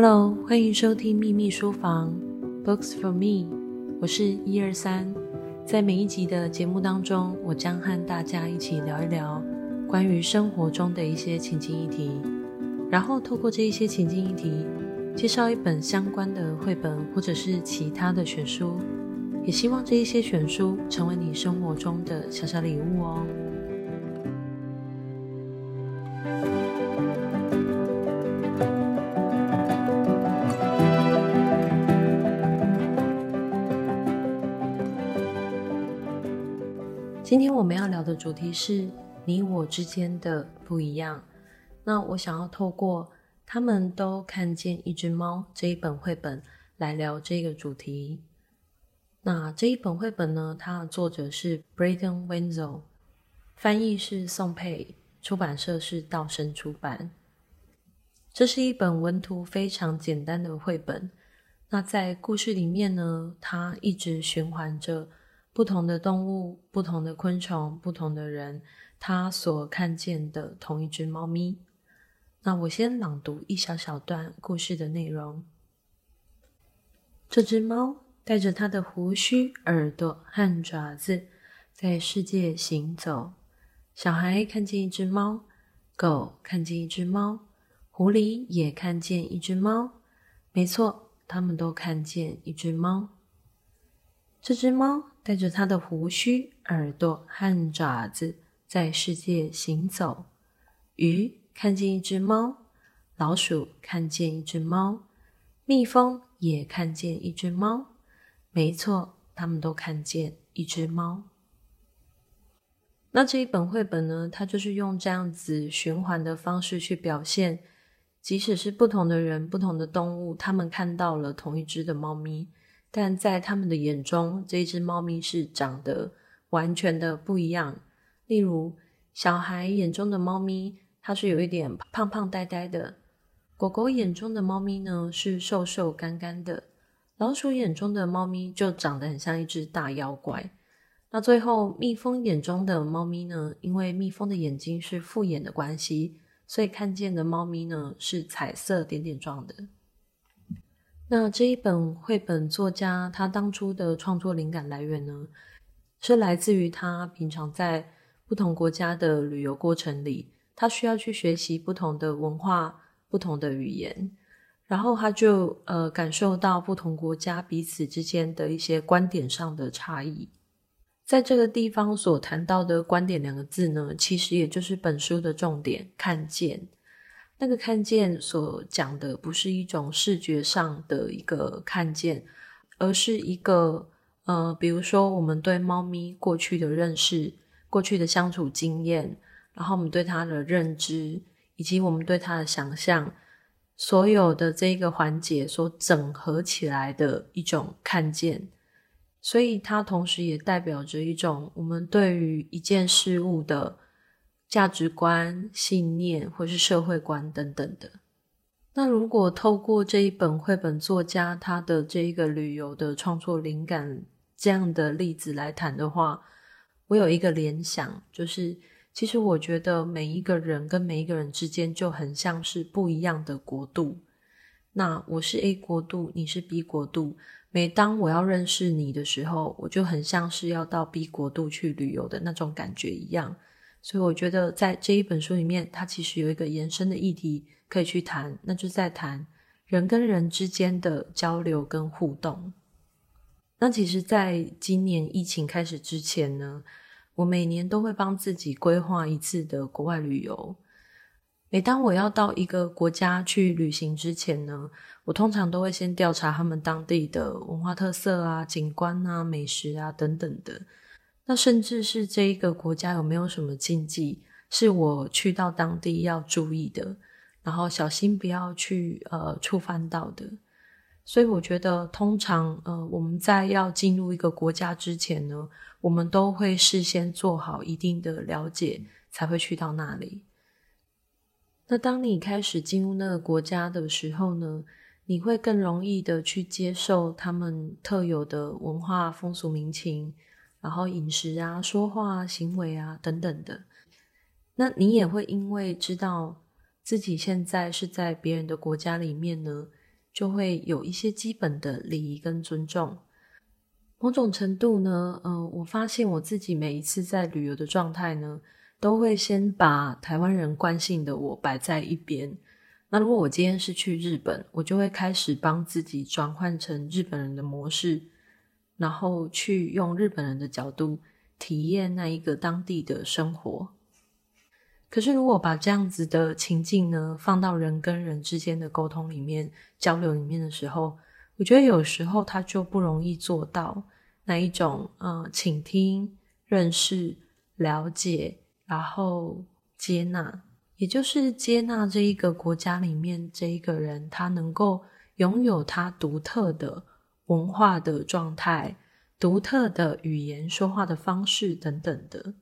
Hello，欢迎收听秘密书房 Books for Me，我是一二三。在每一集的节目当中，我将和大家一起聊一聊关于生活中的一些情境议题，然后透过这一些情境议题，介绍一本相关的绘本或者是其他的选书，也希望这一些选书成为你生活中的小小礼物哦。今天我们要聊的主题是你我之间的不一样。那我想要透过他们都看见一只猫这一本绘本来聊这个主题。那这一本绘本呢，它的作者是 Braden Wenzel，翻译是宋佩，出版社是道生出版。这是一本文图非常简单的绘本。那在故事里面呢，它一直循环着。不同的动物、不同的昆虫、不同的人，他所看见的同一只猫咪。那我先朗读一小小段故事的内容。这只猫带着它的胡须、耳朵和爪子，在世界行走。小孩看见一只猫，狗看见一只猫，狐狸也看见一只猫。没错，他们都看见一只猫。这只猫。带着它的胡须、耳朵和爪子在世界行走。鱼看见一只猫，老鼠看见一只猫，蜜蜂也看见一只猫。没错，他们都看见一只猫。那这一本绘本呢，它就是用这样子循环的方式去表现，即使是不同的人、不同的动物，他们看到了同一只的猫咪。但在他们的眼中，这只猫咪是长得完全的不一样。例如，小孩眼中的猫咪，它是有一点胖胖呆呆的；狗狗眼中的猫咪呢，是瘦瘦干干的；老鼠眼中的猫咪就长得很像一只大妖怪。那最后，蜜蜂眼中的猫咪呢，因为蜜蜂的眼睛是复眼的关系，所以看见的猫咪呢，是彩色点点状的。那这一本绘本作家他当初的创作灵感来源呢，是来自于他平常在不同国家的旅游过程里，他需要去学习不同的文化、不同的语言，然后他就呃感受到不同国家彼此之间的一些观点上的差异。在这个地方所谈到的观点两个字呢，其实也就是本书的重点——看见。那个看见所讲的不是一种视觉上的一个看见，而是一个呃，比如说我们对猫咪过去的认识、过去的相处经验，然后我们对它的认知，以及我们对它的想象，所有的这一个环节所整合起来的一种看见，所以它同时也代表着一种我们对于一件事物的。价值观、信念，或是社会观等等的。那如果透过这一本绘本作家他的这一个旅游的创作灵感这样的例子来谈的话，我有一个联想，就是其实我觉得每一个人跟每一个人之间就很像是不一样的国度。那我是 A 国度，你是 B 国度。每当我要认识你的时候，我就很像是要到 B 国度去旅游的那种感觉一样。所以我觉得，在这一本书里面，它其实有一个延伸的议题可以去谈，那就是在谈人跟人之间的交流跟互动。那其实，在今年疫情开始之前呢，我每年都会帮自己规划一次的国外旅游。每当我要到一个国家去旅行之前呢，我通常都会先调查他们当地的文化特色啊、景观啊、美食啊等等的。那甚至是这一个国家有没有什么禁忌，是我去到当地要注意的，然后小心不要去呃触犯到的。所以我觉得，通常呃我们在要进入一个国家之前呢，我们都会事先做好一定的了解，才会去到那里。那当你开始进入那个国家的时候呢，你会更容易的去接受他们特有的文化风俗民情。然后饮食啊、说话啊、行为啊等等的，那你也会因为知道自己现在是在别人的国家里面呢，就会有一些基本的礼仪跟尊重。某种程度呢，嗯、呃，我发现我自己每一次在旅游的状态呢，都会先把台湾人惯性的我摆在一边。那如果我今天是去日本，我就会开始帮自己转换成日本人的模式，然后去用日本人的角度体验那一个当地的生活。可是如果把这样子的情境呢，放到人跟人之间的沟通里面、交流里面的时候，我觉得有时候他就不容易做到那一种，呃，倾听、认识、了解，然后接纳，也就是接纳这一个国家里面这一个人，他能够拥有他独特的文化的状态、独特的语言说话的方式等等的。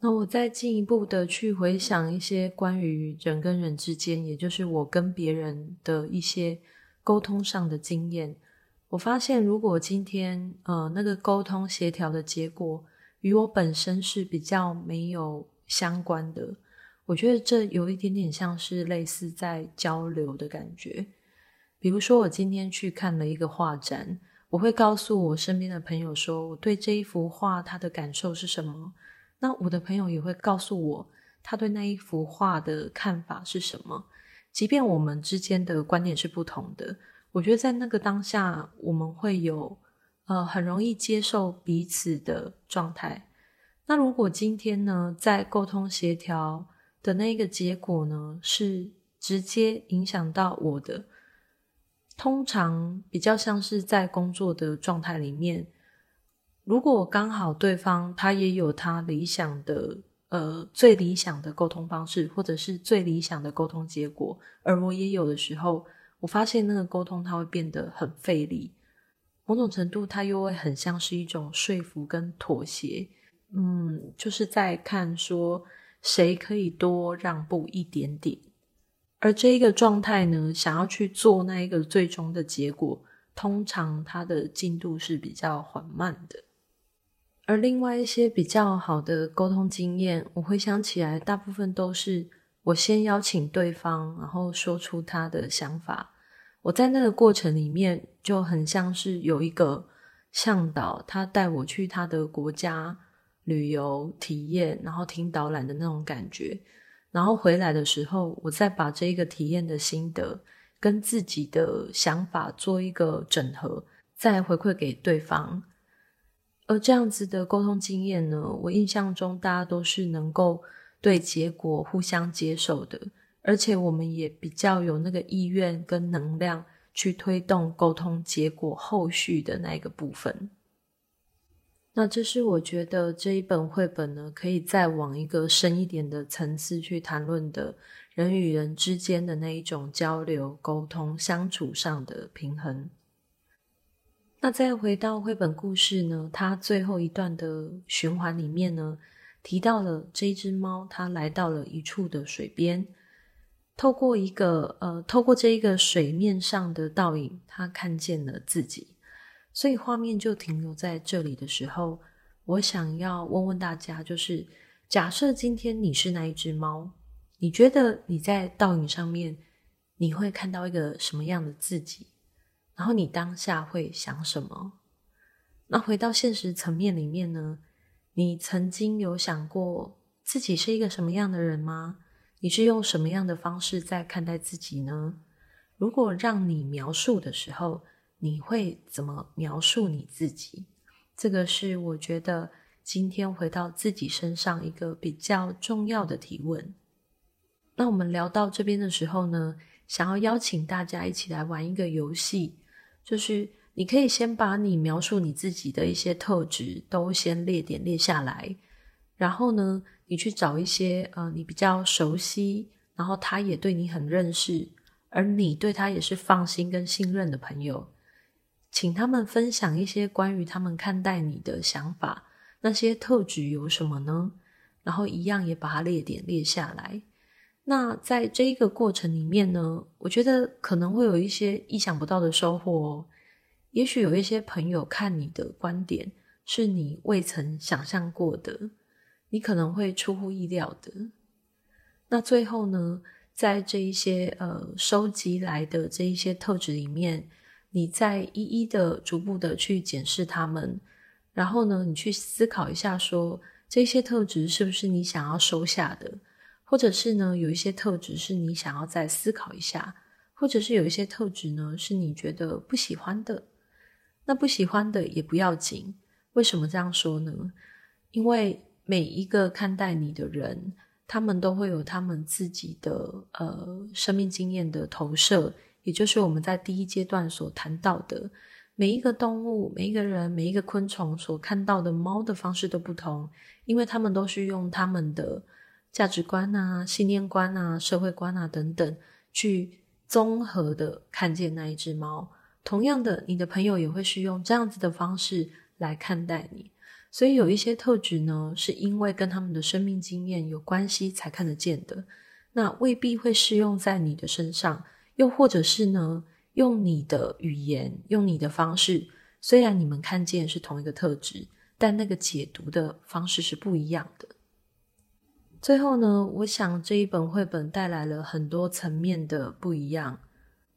那我再进一步的去回想一些关于人跟人之间，也就是我跟别人的一些。沟通上的经验，我发现如果今天呃那个沟通协调的结果与我本身是比较没有相关的，我觉得这有一点点像是类似在交流的感觉。比如说我今天去看了一个画展，我会告诉我身边的朋友说我对这一幅画他的感受是什么，那我的朋友也会告诉我他对那一幅画的看法是什么。即便我们之间的观点是不同的，我觉得在那个当下，我们会有呃很容易接受彼此的状态。那如果今天呢，在沟通协调的那个结果呢，是直接影响到我的，通常比较像是在工作的状态里面，如果刚好对方他也有他理想的。呃，最理想的沟通方式，或者是最理想的沟通结果，而我也有的时候，我发现那个沟通它会变得很费力，某种程度它又会很像是一种说服跟妥协，嗯，就是在看说谁可以多让步一点点，而这一个状态呢，想要去做那一个最终的结果，通常它的进度是比较缓慢的。而另外一些比较好的沟通经验，我回想起来，大部分都是我先邀请对方，然后说出他的想法。我在那个过程里面就很像是有一个向导，他带我去他的国家旅游体验，然后听导览的那种感觉。然后回来的时候，我再把这一个体验的心得跟自己的想法做一个整合，再回馈给对方。而这样子的沟通经验呢，我印象中大家都是能够对结果互相接受的，而且我们也比较有那个意愿跟能量去推动沟通结果后续的那个部分。那这是我觉得这一本绘本呢，可以再往一个深一点的层次去谈论的人与人之间的那一种交流、沟通、相处上的平衡。那再回到绘本故事呢，它最后一段的循环里面呢，提到了这一只猫，它来到了一处的水边，透过一个呃，透过这一个水面上的倒影，它看见了自己。所以画面就停留在这里的时候，我想要问问大家，就是假设今天你是那一只猫，你觉得你在倒影上面，你会看到一个什么样的自己？然后你当下会想什么？那回到现实层面里面呢？你曾经有想过自己是一个什么样的人吗？你是用什么样的方式在看待自己呢？如果让你描述的时候，你会怎么描述你自己？这个是我觉得今天回到自己身上一个比较重要的提问。那我们聊到这边的时候呢，想要邀请大家一起来玩一个游戏。就是你可以先把你描述你自己的一些特质都先列点列下来，然后呢，你去找一些呃你比较熟悉，然后他也对你很认识，而你对他也是放心跟信任的朋友，请他们分享一些关于他们看待你的想法，那些特质有什么呢？然后一样也把它列点列下来。那在这一个过程里面呢，我觉得可能会有一些意想不到的收获哦。也许有一些朋友看你的观点是你未曾想象过的，你可能会出乎意料的。那最后呢，在这一些呃收集来的这一些特质里面，你再一一的、逐步的去检视他们，然后呢，你去思考一下，说这些特质是不是你想要收下的，或者是呢，有一些特质是你想要再思考一下，或者是有一些特质呢，是你觉得不喜欢的。那不喜欢的也不要紧，为什么这样说呢？因为每一个看待你的人，他们都会有他们自己的呃生命经验的投射，也就是我们在第一阶段所谈到的，每一个动物、每一个人、每一个昆虫所看到的猫的方式都不同，因为他们都是用他们的价值观啊、信念观啊、社会观啊等等，去综合的看见那一只猫。同样的，你的朋友也会是用这样子的方式来看待你。所以有一些特质呢，是因为跟他们的生命经验有关系才看得见的，那未必会适用在你的身上。又或者是呢，用你的语言，用你的方式，虽然你们看见是同一个特质，但那个解读的方式是不一样的。最后呢，我想这一本绘本带来了很多层面的不一样，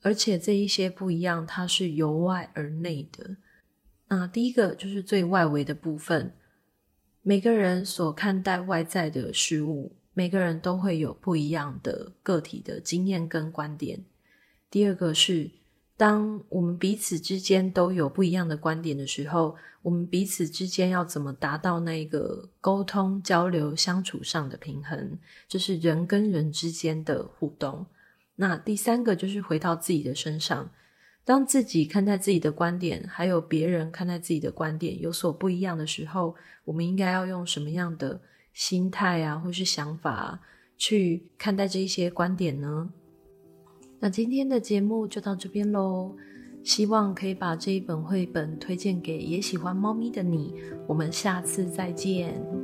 而且这一些不一样，它是由外而内的。那第一个就是最外围的部分，每个人所看待外在的事物，每个人都会有不一样的个体的经验跟观点。第二个是，当我们彼此之间都有不一样的观点的时候，我们彼此之间要怎么达到那个沟通、交流、相处上的平衡，就是人跟人之间的互动。那第三个就是回到自己的身上。当自己看待自己的观点，还有别人看待自己的观点有所不一样的时候，我们应该要用什么样的心态啊，或是想法，去看待这一些观点呢？那今天的节目就到这边喽，希望可以把这一本绘本推荐给也喜欢猫咪的你。我们下次再见。